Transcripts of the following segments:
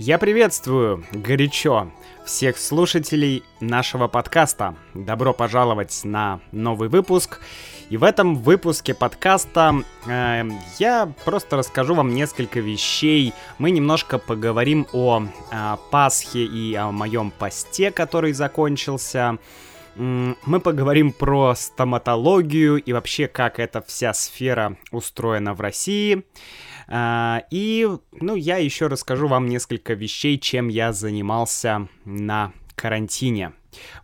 Я приветствую горячо всех слушателей нашего подкаста. Добро пожаловать на новый выпуск. И в этом выпуске подкаста э, я просто расскажу вам несколько вещей. Мы немножко поговорим о э, Пасхе и о моем посте, который закончился. Мы поговорим про стоматологию и вообще, как эта вся сфера устроена в России. А, и, ну, я еще расскажу вам несколько вещей, чем я занимался на карантине.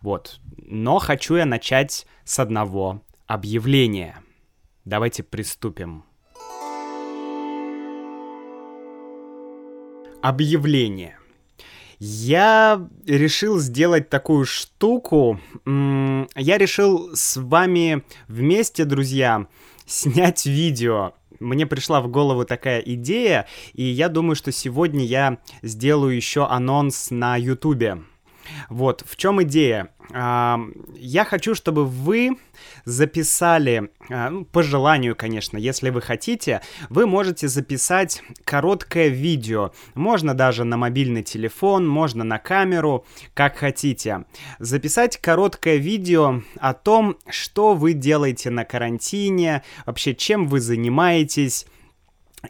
Вот. Но хочу я начать с одного объявления. Давайте приступим. Объявление. Я решил сделать такую штуку. Я решил с вами вместе, друзья, снять видео мне пришла в голову такая идея, и я думаю, что сегодня я сделаю еще анонс на Ютубе. Вот, в чем идея? Я хочу, чтобы вы записали, а, ну, по желанию, конечно, если вы хотите, вы можете записать короткое видео. Можно даже на мобильный телефон, можно на камеру, как хотите. Записать короткое видео о том, что вы делаете на карантине, вообще чем вы занимаетесь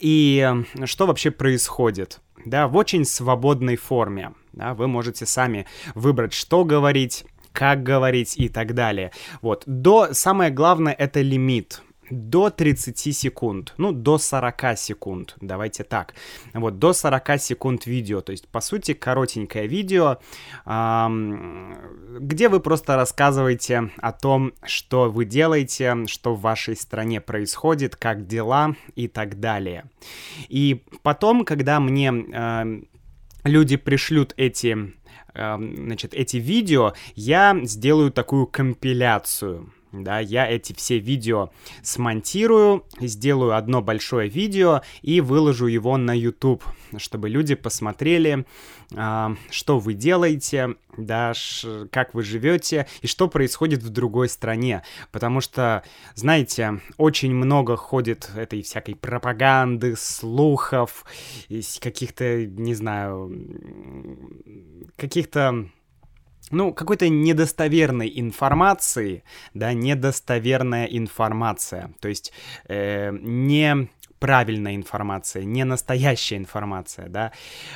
и что вообще происходит. Да, в очень свободной форме. Да, вы можете сами выбрать, что говорить, как говорить и так далее. Вот. До, самое главное, это лимит до 30 секунд, ну, до 40 секунд, давайте так. Вот, до 40 секунд видео, то есть, по сути, коротенькое видео, эм, где вы просто рассказываете о том, что вы делаете, что в вашей стране происходит, как дела и так далее. И потом, когда мне э, люди пришлют эти, э, значит, эти видео, я сделаю такую компиляцию да, я эти все видео смонтирую, сделаю одно большое видео и выложу его на YouTube, чтобы люди посмотрели, э, что вы делаете, да, ш, как вы живете и что происходит в другой стране, потому что, знаете, очень много ходит этой всякой пропаганды, слухов, каких-то, не знаю, каких-то ну, какой-то недостоверной информации, да, недостоверная информация, то есть э, не правильная информация, не настоящая информация, да,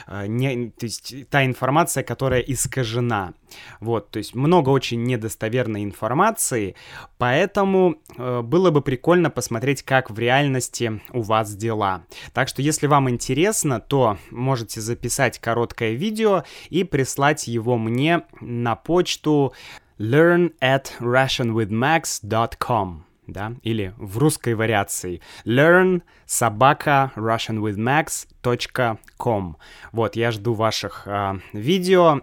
э, не, то есть та информация, которая искажена. Вот, то есть много очень недостоверной информации, поэтому э, было бы прикольно посмотреть, как в реальности у вас дела. Так что, если вам интересно, то можете записать короткое видео и прислать его мне на почту learn at russianwithmax.com да, или в русской вариации learn собака russianwithmax.com. Вот, я жду ваших э, видео.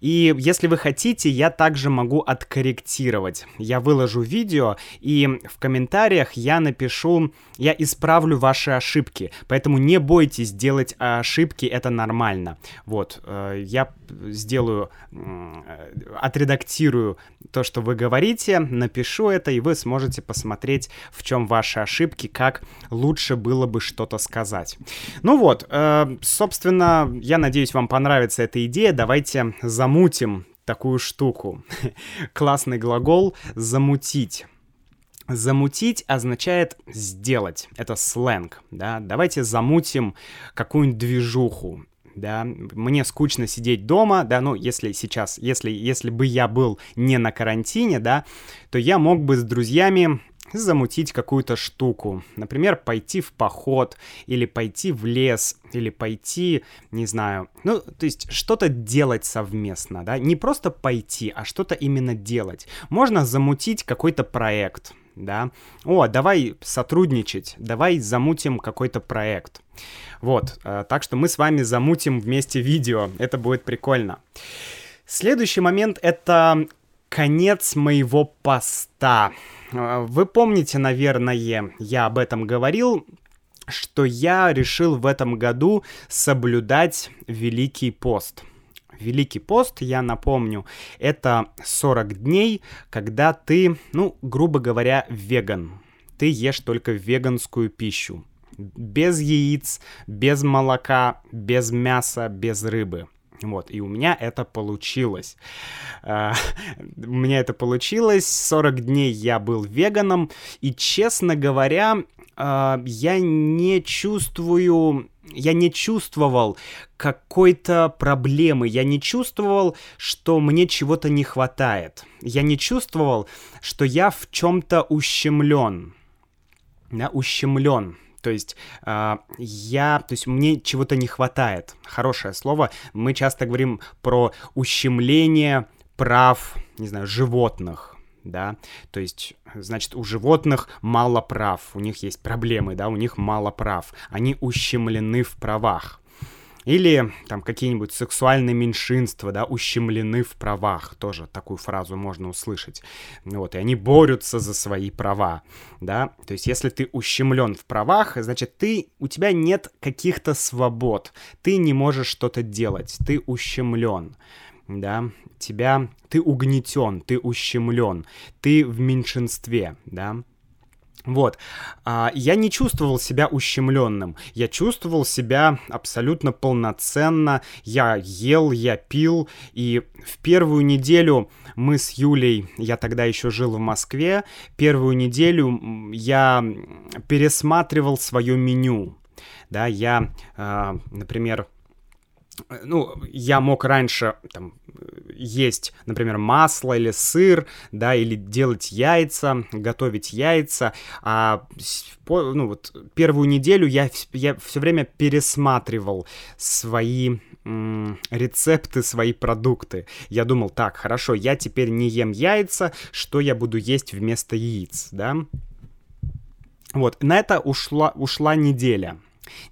И если вы хотите, я также могу откорректировать. Я выложу видео, и в комментариях я напишу, я исправлю ваши ошибки. Поэтому не бойтесь делать ошибки, это нормально. Вот, э, я сделаю, э, отредактирую то, что вы говорите, напишу это, и вы сможете посмотреть, в чем ваши ошибки, как лучше было бы что-то сказать. Ну вот, э, собственно, я надеюсь, вам понравится эта идея. Давайте замутим такую штуку. Классный глагол «замутить». Замутить означает сделать. Это сленг, да. Давайте замутим какую-нибудь движуху да, мне скучно сидеть дома, да, ну, если сейчас, если, если бы я был не на карантине, да, то я мог бы с друзьями замутить какую-то штуку. Например, пойти в поход, или пойти в лес, или пойти, не знаю, ну, то есть что-то делать совместно, да, не просто пойти, а что-то именно делать. Можно замутить какой-то проект, да, о, давай сотрудничать, давай замутим какой-то проект. Вот, э, так что мы с вами замутим вместе видео, это будет прикольно. Следующий момент — это конец моего поста. Э, вы помните, наверное, я об этом говорил, что я решил в этом году соблюдать Великий пост. Великий пост, я напомню, это 40 дней, когда ты, ну, грубо говоря, веган. Ты ешь только веганскую пищу. без яиц, без молока, без мяса, без рыбы. Вот, и у меня это получилось. Uh, у меня это получилось. 40 дней я был веганом, и, честно говоря, uh, я не чувствую я не чувствовал какой-то проблемы, я не чувствовал, что мне чего-то не хватает, я не чувствовал, что я в чем-то ущемлен, да, ущемлен. То есть э, я, то есть мне чего-то не хватает. Хорошее слово. Мы часто говорим про ущемление прав, не знаю, животных, да, то есть, значит, у животных мало прав, у них есть проблемы, да, у них мало прав, они ущемлены в правах. Или там какие-нибудь сексуальные меньшинства, да, ущемлены в правах. Тоже такую фразу можно услышать. Вот, и они борются за свои права, да. То есть, если ты ущемлен в правах, значит, ты, у тебя нет каких-то свобод. Ты не можешь что-то делать, ты ущемлен да, тебя, ты угнетен, ты ущемлен, ты в меньшинстве, да. Вот. А, я не чувствовал себя ущемленным. Я чувствовал себя абсолютно полноценно. Я ел, я пил. И в первую неделю мы с Юлей, я тогда еще жил в Москве, первую неделю я пересматривал свое меню. Да, я, а, например, ну, я мог раньше там, есть, например, масло или сыр, да, или делать яйца, готовить яйца, а ну, вот, первую неделю я, я все время пересматривал свои рецепты, свои продукты. Я думал, так, хорошо, я теперь не ем яйца, что я буду есть вместо яиц, да? Вот, на это ушла, ушла неделя.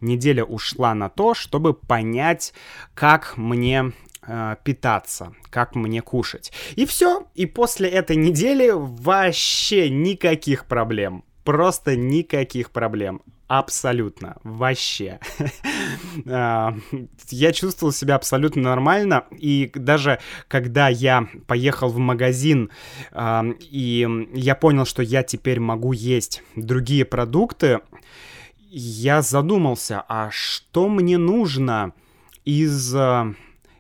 Неделя ушла на то, чтобы понять, как мне э, питаться, как мне кушать. И все. И после этой недели вообще никаких проблем. Просто никаких проблем. Абсолютно. Вообще. А, я чувствовал себя абсолютно нормально. И даже когда я поехал в магазин, а, и я понял, что я теперь могу есть другие продукты, я задумался, а что мне нужно из, э,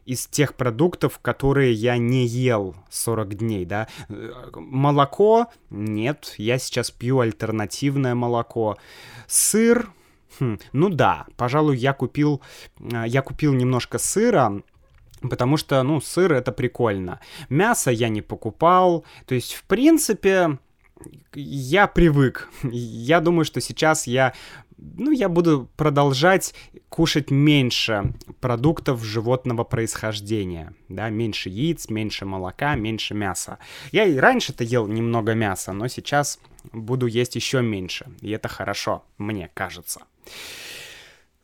из тех продуктов, которые я не ел 40 дней, да? Молоко? Нет, я сейчас пью альтернативное молоко. Сыр? Хм, ну да, пожалуй, я купил, э, я купил немножко сыра, Потому что, ну, сыр это прикольно. Мясо я не покупал. То есть, в принципе, я привык. Я думаю, что сейчас я ну, я буду продолжать кушать меньше продуктов животного происхождения, да, меньше яиц, меньше молока, меньше мяса. Я и раньше-то ел немного мяса, но сейчас буду есть еще меньше, и это хорошо, мне кажется.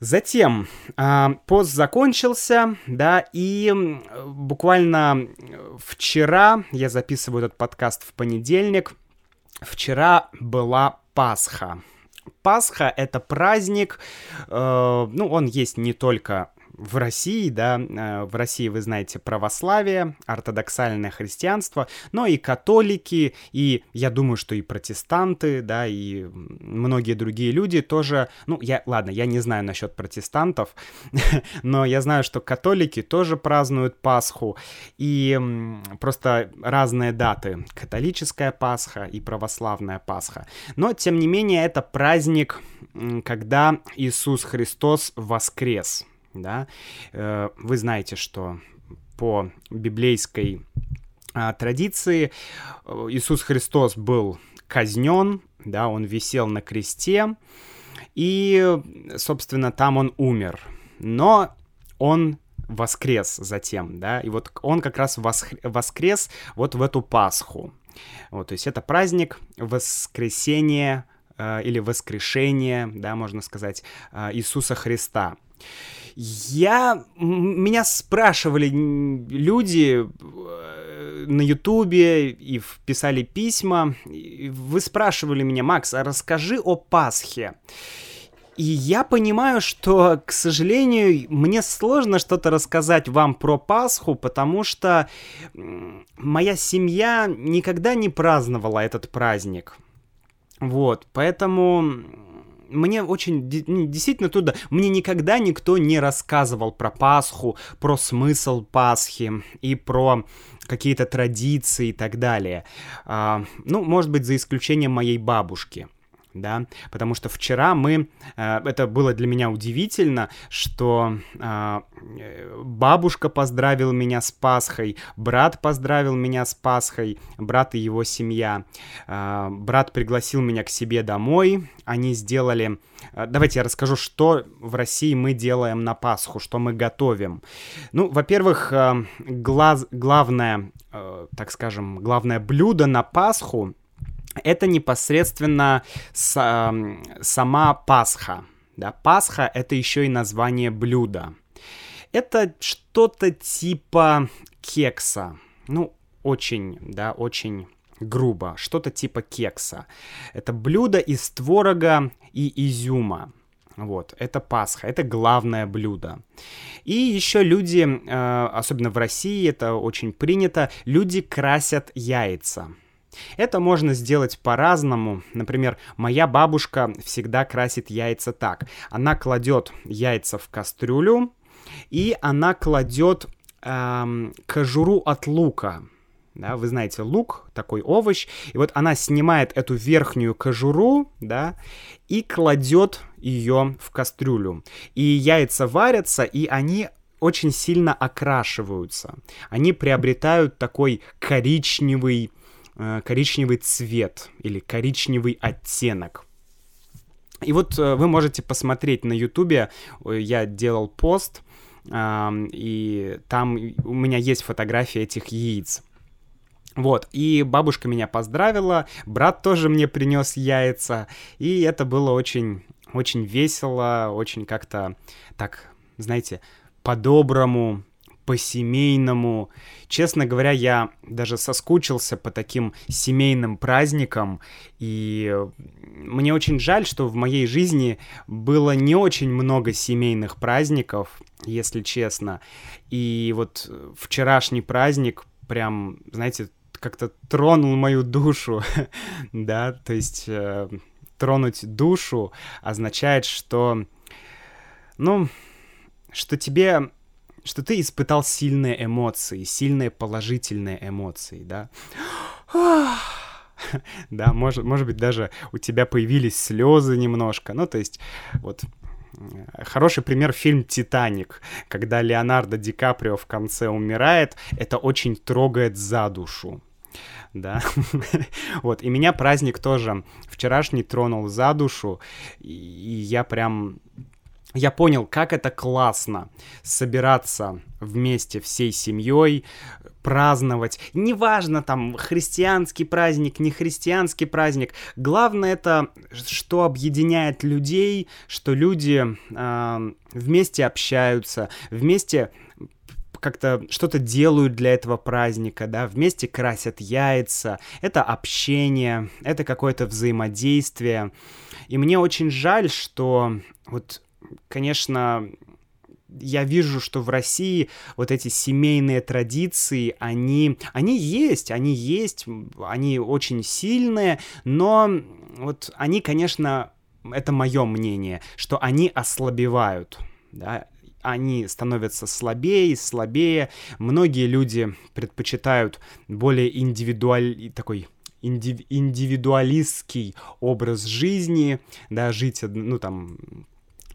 Затем э, пост закончился, да, и буквально вчера, я записываю этот подкаст в понедельник, вчера была Пасха. Пасха — это праздник, э, ну, он есть не только в России, да, э, в России, вы знаете, православие, ортодоксальное христианство, но и католики, и я думаю, что и протестанты, да, и многие другие люди тоже, ну, я, ладно, я не знаю насчет протестантов, но я знаю, что католики тоже празднуют Пасху, и просто разные даты, католическая Пасха и православная Пасха, но, тем не менее, это праздник, когда Иисус Христос воскрес, да, э, вы знаете, что по библейской а, традиции э, Иисус Христос был казнен, да, он висел на кресте, и, собственно, там он умер. Но он воскрес затем, да, и вот он как раз воскрес вот в эту Пасху. Вот, то есть это праздник воскресения э, или воскрешения, да, можно сказать, Иисуса Христа. Я... Меня спрашивали люди э, на Ютубе и писали письма. Вы спрашивали меня, Макс, а расскажи о Пасхе. И я понимаю, что, к сожалению, мне сложно что-то рассказать вам про Пасху, потому что моя семья никогда не праздновала этот праздник. Вот, поэтому мне очень действительно туда, мне никогда никто не рассказывал про Пасху, про смысл Пасхи и про какие-то традиции и так далее. А, ну, может быть, за исключением моей бабушки да, потому что вчера мы, э, это было для меня удивительно, что э, бабушка поздравила меня с Пасхой, брат поздравил меня с Пасхой, брат и его семья, э, брат пригласил меня к себе домой, они сделали, давайте я расскажу, что в России мы делаем на Пасху, что мы готовим. Ну, во-первых, глаз, главное, так скажем, главное блюдо на Пасху это непосредственно с, сама Пасха. Да? Пасха — это еще и название блюда. Это что-то типа кекса. Ну, очень, да, очень грубо. Что-то типа кекса. Это блюдо из творога и изюма. Вот, это Пасха, это главное блюдо. И еще люди, э, особенно в России, это очень принято, люди красят яйца. Это можно сделать по-разному. Например, моя бабушка всегда красит яйца так. Она кладет яйца в кастрюлю, и она кладет эм, кожуру от лука. Да, вы знаете, лук, такой овощ, и вот она снимает эту верхнюю кожуру, да, и кладет ее в кастрюлю. И яйца варятся, и они очень сильно окрашиваются. Они приобретают такой коричневый, коричневый цвет или коричневый оттенок. И вот э, вы можете посмотреть на ютубе, я делал пост, и там у меня есть фотография этих яиц. Вот, и бабушка меня поздравила, брат тоже мне принес яйца, и это было очень, очень весело, очень как-то так, знаете, по-доброму, по-семейному. Честно говоря, я даже соскучился по таким семейным праздникам, и мне очень жаль, что в моей жизни было не очень много семейных праздников, если честно. И вот вчерашний праздник прям, знаете, как-то тронул мою душу, да, то есть э, тронуть душу означает, что, ну, что тебе что ты испытал сильные эмоции, сильные положительные эмоции, да? Да, может, может быть, даже у тебя появились слезы немножко. Ну, то есть, вот Хороший пример фильм «Титаник», когда Леонардо Ди Каприо в конце умирает, это очень трогает за душу. Да, вот, и меня праздник тоже вчерашний тронул за душу, и я прям я понял, как это классно собираться вместе всей семьей, праздновать. Неважно там христианский праздник, не христианский праздник. Главное это, что объединяет людей, что люди э, вместе общаются, вместе как-то что-то делают для этого праздника, да, вместе красят яйца, это общение, это какое-то взаимодействие. И мне очень жаль, что вот конечно, я вижу, что в России вот эти семейные традиции, они, они есть, они есть, они очень сильные, но вот они, конечно, это мое мнение, что они ослабевают, да, они становятся слабее и слабее. Многие люди предпочитают более индивидуаль... такой индив... индивидуалистский образ жизни, да, жить, ну, там,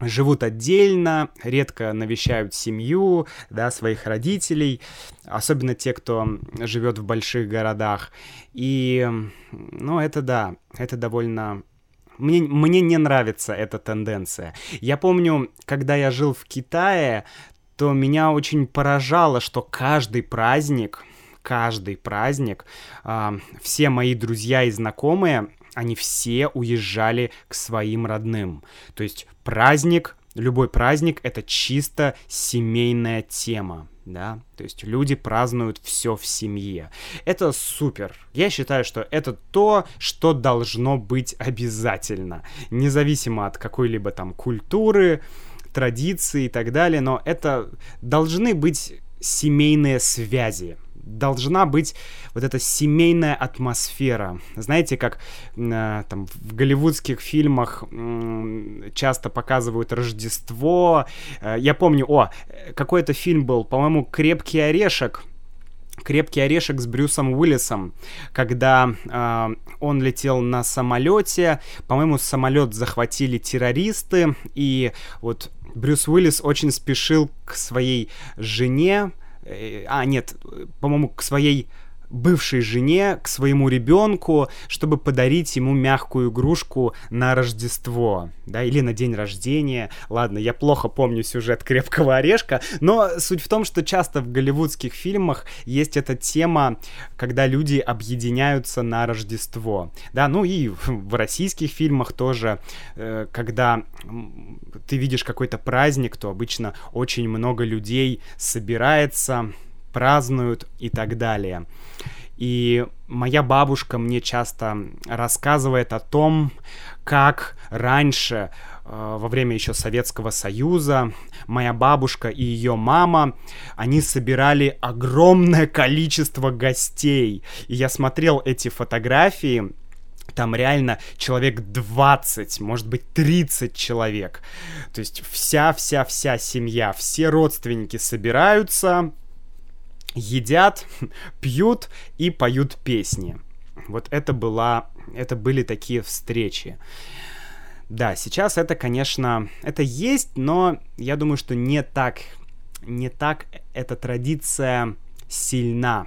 живут отдельно, редко навещают семью, да, своих родителей, особенно те, кто живет в больших городах. И, ну, это да, это довольно... Мне, мне не нравится эта тенденция. Я помню, когда я жил в Китае, то меня очень поражало, что каждый праздник, каждый праздник, э, все мои друзья и знакомые они все уезжали к своим родным. То есть праздник, любой праздник — это чисто семейная тема, да, то есть люди празднуют все в семье. Это супер. Я считаю, что это то, что должно быть обязательно, независимо от какой-либо там культуры, традиции и так далее, но это должны быть семейные связи, должна быть вот эта семейная атмосфера. Знаете, как э, там в голливудских фильмах э, часто показывают Рождество. Э, я помню, о, какой-то фильм был, по-моему, «Крепкий орешек», крепкий орешек с Брюсом Уиллисом, когда э, он летел на самолете, по-моему, самолет захватили террористы, и вот Брюс Уиллис очень спешил к своей жене, а нет, по-моему, к своей бывшей жене, к своему ребенку, чтобы подарить ему мягкую игрушку на Рождество, да, или на день рождения. Ладно, я плохо помню сюжет «Крепкого орешка», но суть в том, что часто в голливудских фильмах есть эта тема, когда люди объединяются на Рождество, да, ну и в российских фильмах тоже, э, когда ты видишь какой-то праздник, то обычно очень много людей собирается, празднуют и так далее. И моя бабушка мне часто рассказывает о том, как раньше, э, во время еще Советского Союза, моя бабушка и ее мама, они собирали огромное количество гостей. И я смотрел эти фотографии, там реально человек 20, может быть 30 человек. То есть вся-вся-вся семья, все родственники собираются, едят, пьют и поют песни. Вот это была, это были такие встречи. Да, сейчас это, конечно, это есть, но я думаю, что не так, не так эта традиция сильна,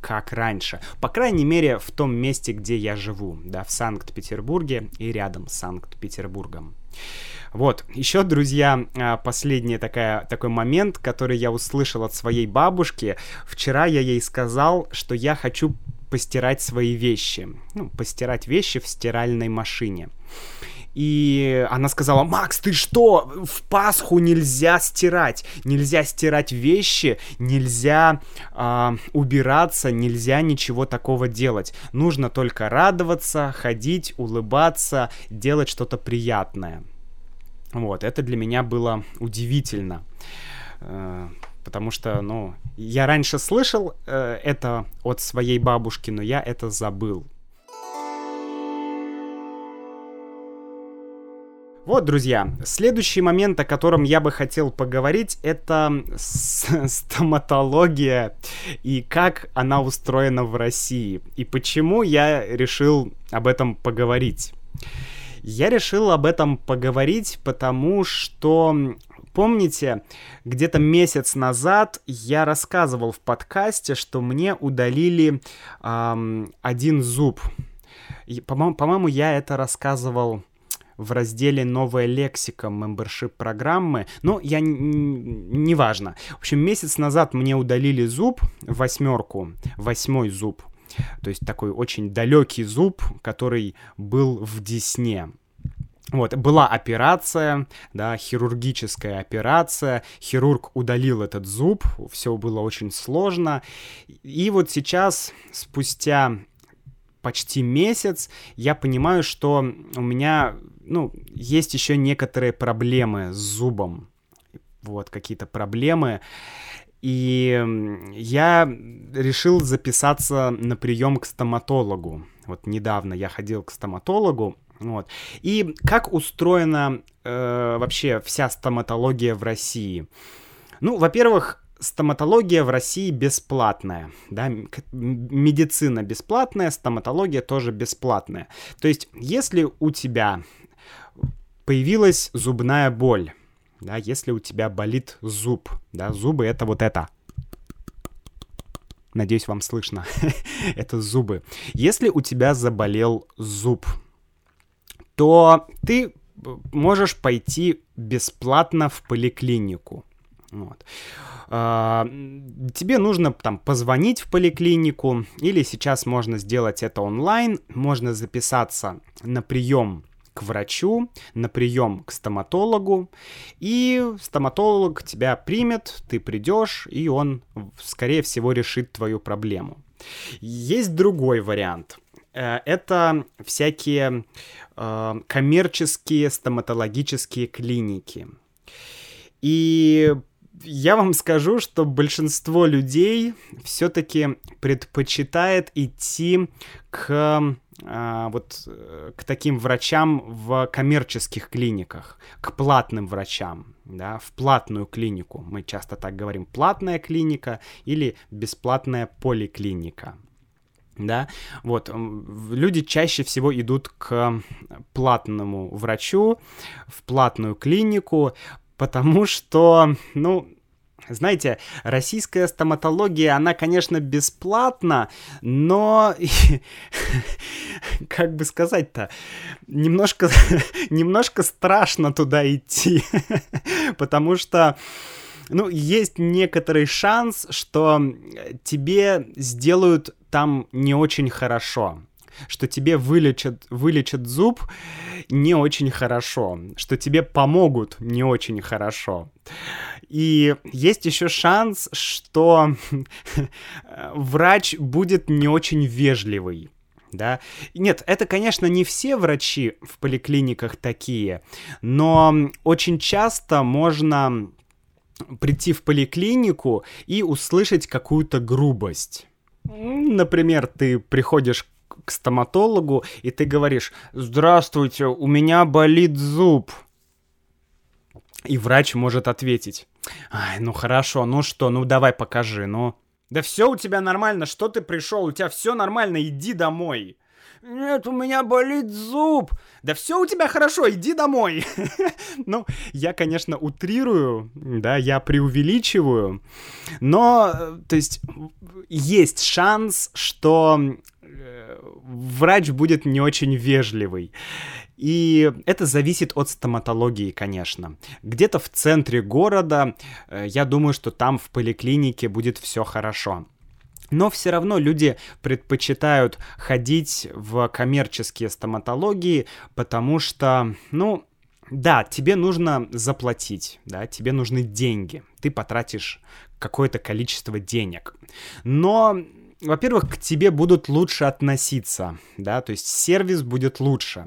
как раньше. По крайней мере, в том месте, где я живу, да, в Санкт-Петербурге и рядом с Санкт-Петербургом. Вот, еще, друзья, а, последний такая, такой момент, который я услышал от своей бабушки. Вчера я ей сказал, что я хочу постирать свои вещи. Ну, постирать вещи в стиральной машине. И она сказала, Макс, ты что? В Пасху нельзя стирать. Нельзя стирать вещи, нельзя э, убираться, нельзя ничего такого делать. Нужно только радоваться, ходить, улыбаться, делать что-то приятное. Вот, это для меня было удивительно. Э, потому что, ну, я раньше слышал э, это от своей бабушки, но я это забыл. Вот, друзья, следующий момент, о котором я бы хотел поговорить, это стоматология и как она устроена в России. И почему я решил об этом поговорить. Я решил об этом поговорить, потому что Помните, где-то месяц назад я рассказывал в подкасте, что мне удалили эм, один зуб. По-моему, по я это рассказывал в разделе «Новая лексика» мембершип программы, но я неважно. В общем, месяц назад мне удалили зуб, восьмерку, восьмой зуб. То есть такой очень далекий зуб, который был в десне. Вот, была операция, да, хирургическая операция, хирург удалил этот зуб, все было очень сложно. И вот сейчас, спустя почти месяц, я понимаю, что у меня, ну, есть еще некоторые проблемы с зубом. Вот, какие-то проблемы. И я решил записаться на прием к стоматологу. Вот недавно я ходил к стоматологу, вот. И как устроена э, вообще вся стоматология в России? Ну, во-первых, стоматология в России бесплатная, да, медицина бесплатная, стоматология тоже бесплатная. То есть, если у тебя появилась зубная боль, да, если у тебя болит зуб, да, зубы это вот это. Надеюсь, вам слышно. это зубы. Если у тебя заболел зуб, то ты можешь пойти бесплатно в поликлинику. Вот. А, тебе нужно там позвонить в поликлинику, или сейчас можно сделать это онлайн, можно записаться на прием к врачу, на прием к стоматологу, и стоматолог тебя примет, ты придешь, и он, скорее всего, решит твою проблему. Есть другой вариант. Э, это всякие э, коммерческие стоматологические клиники. И я вам скажу, что большинство людей все-таки предпочитает идти к а, вот к таким врачам в коммерческих клиниках, к платным врачам, да, в платную клинику. Мы часто так говорим, платная клиника или бесплатная поликлиника. Да, вот, люди чаще всего идут к платному врачу, в платную клинику, потому что, ну, знаете, российская стоматология, она, конечно, бесплатна, но, как бы сказать-то, немножко, немножко страшно туда идти, потому что, ну, есть некоторый шанс, что тебе сделают там не очень хорошо что тебе вылечат, вылечат зуб не очень хорошо, что тебе помогут не очень хорошо. И есть еще шанс, что врач будет не очень вежливый. Да? Нет, это, конечно, не все врачи в поликлиниках такие, но очень часто можно прийти в поликлинику и услышать какую-то грубость. Например, ты приходишь к стоматологу, и ты говоришь, здравствуйте, у меня болит зуб. И врач может ответить, ай, ну хорошо, ну что, ну давай покажи, ну. Да все у тебя нормально, что ты пришел, у тебя все нормально, иди домой. Нет, у меня болит зуб. Да все у тебя хорошо, иди домой. ну, я, конечно, утрирую, да, я преувеличиваю, но, то есть, есть шанс, что э, врач будет не очень вежливый. И это зависит от стоматологии, конечно. Где-то в центре города, э, я думаю, что там в поликлинике будет все хорошо. Но все равно люди предпочитают ходить в коммерческие стоматологии, потому что, ну, да, тебе нужно заплатить, да, тебе нужны деньги, ты потратишь какое-то количество денег. Но во-первых, к тебе будут лучше относиться, да, то есть сервис будет лучше.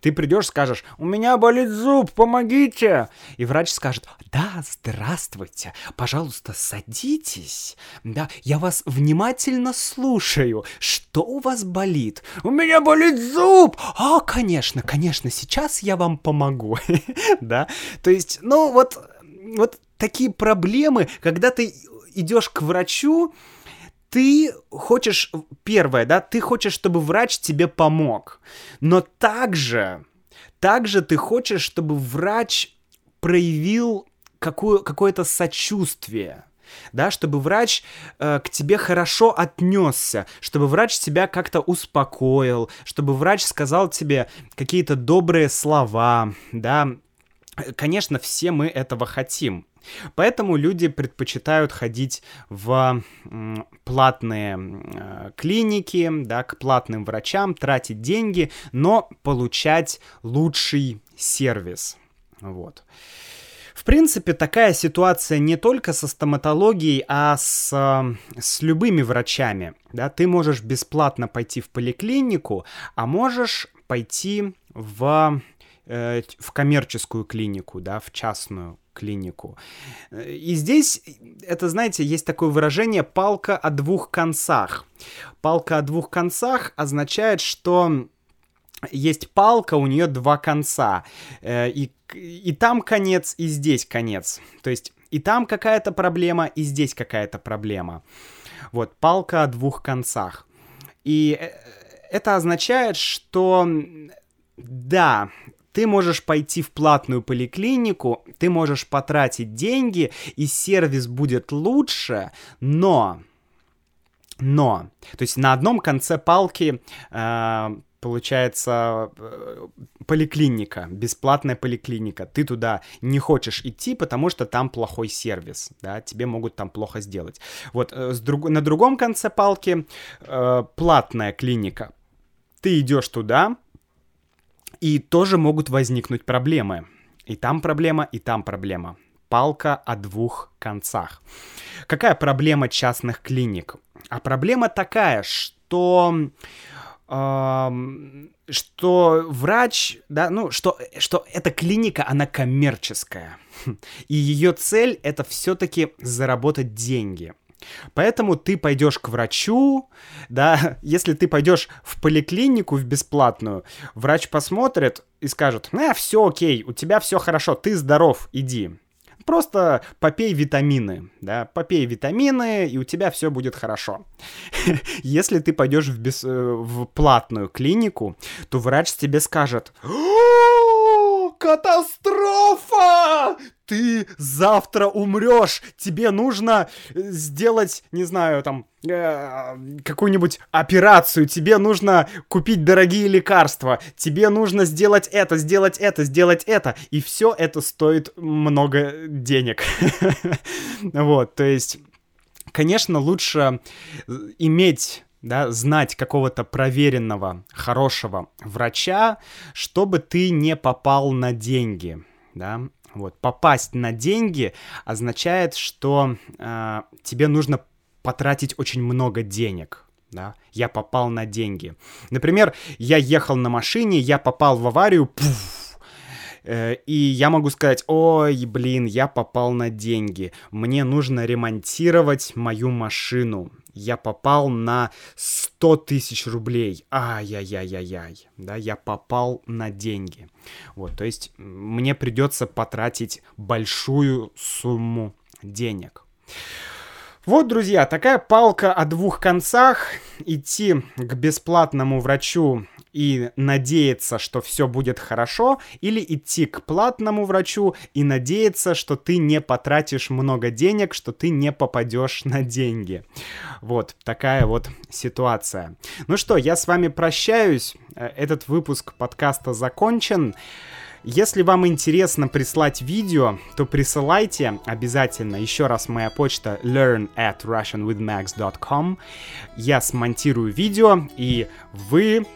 Ты придешь, скажешь, у меня болит зуб, помогите. И врач скажет, да, здравствуйте, пожалуйста, садитесь. Да, я вас внимательно слушаю. Что у вас болит? У меня болит зуб. А, конечно, конечно, сейчас я вам помогу. Да, то есть, ну вот, вот такие проблемы, когда ты идешь к врачу, ты хочешь, первое, да, ты хочешь, чтобы врач тебе помог, но также, также ты хочешь, чтобы врач проявил какое, какое-то сочувствие, да, чтобы врач э, к тебе хорошо отнесся, чтобы врач тебя как-то успокоил, чтобы врач сказал тебе какие-то добрые слова, да. Конечно, все мы этого хотим. Поэтому люди предпочитают ходить в платные э, клиники, да, к платным врачам, тратить деньги, но получать лучший сервис. Вот. В принципе, такая ситуация не только со стоматологией, а с, э, с любыми врачами. Да? Ты можешь бесплатно пойти в поликлинику, а можешь пойти в, э, в коммерческую клинику, да, в частную клинику. И здесь, это, знаете, есть такое выражение «палка о двух концах». Палка о двух концах означает, что есть палка, у нее два конца. Э, и, и там конец, и здесь конец. То есть и там какая-то проблема, и здесь какая-то проблема. Вот, палка о двух концах. И э, это означает, что да, ты можешь пойти в платную поликлинику, ты можешь потратить деньги, и сервис будет лучше, но... Но, то есть на одном конце палки э, получается э, поликлиника, бесплатная поликлиника. Ты туда не хочешь идти, потому что там плохой сервис, да, тебе могут там плохо сделать. Вот э, с друг... на другом конце палки э, платная клиника. Ты идешь туда, и тоже могут возникнуть проблемы. И там проблема, и там проблема. Палка о двух концах. Какая проблема частных клиник? А проблема такая, что что врач, да, ну, что, что эта клиника, она коммерческая. И ее цель это все-таки заработать деньги. Поэтому ты пойдешь к врачу, да, если ты пойдешь в поликлинику, в бесплатную, врач посмотрит и скажет, э, все окей, у тебя все хорошо, ты здоров, иди. Просто попей витамины, да, попей витамины, и у тебя все будет хорошо. Если ты пойдешь в, бес... Э, в платную клинику, то врач тебе скажет, катастрофа! Ты завтра умрешь! Тебе нужно э, сделать, не знаю, там, э, какую-нибудь операцию, тебе нужно купить дорогие лекарства, тебе нужно сделать это, сделать это, сделать это, и все это стоит много денег. Вот, то есть, конечно, лучше э, иметь да, знать какого-то проверенного, хорошего врача, чтобы ты не попал на деньги, да, вот, попасть на деньги означает, что э, тебе нужно потратить очень много денег, да, я попал на деньги. Например, я ехал на машине, я попал в аварию, пуф, и я могу сказать, ой, блин, я попал на деньги, мне нужно ремонтировать мою машину, я попал на 100 тысяч рублей. Ай-яй-яй-яй-яй. Да, я попал на деньги. Вот, то есть мне придется потратить большую сумму денег. Вот, друзья, такая палка о двух концах. Идти к бесплатному врачу и надеяться, что все будет хорошо, или идти к платному врачу и надеяться, что ты не потратишь много денег, что ты не попадешь на деньги. Вот такая вот ситуация. Ну что, я с вами прощаюсь. Э, этот выпуск подкаста закончен. Если вам интересно прислать видео, то присылайте обязательно. Еще раз моя почта learn at russianwithmax.com. Я смонтирую видео, и вы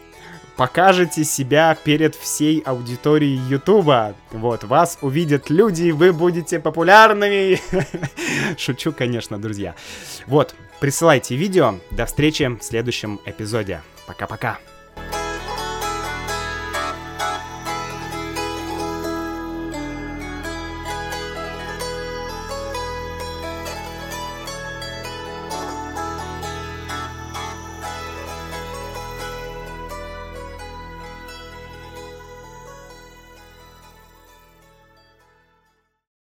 покажете себя перед всей аудиторией Ютуба. Вот, вас увидят люди, вы будете популярными. Шучу, конечно, друзья. Вот, присылайте видео. До встречи в следующем эпизоде. Пока-пока.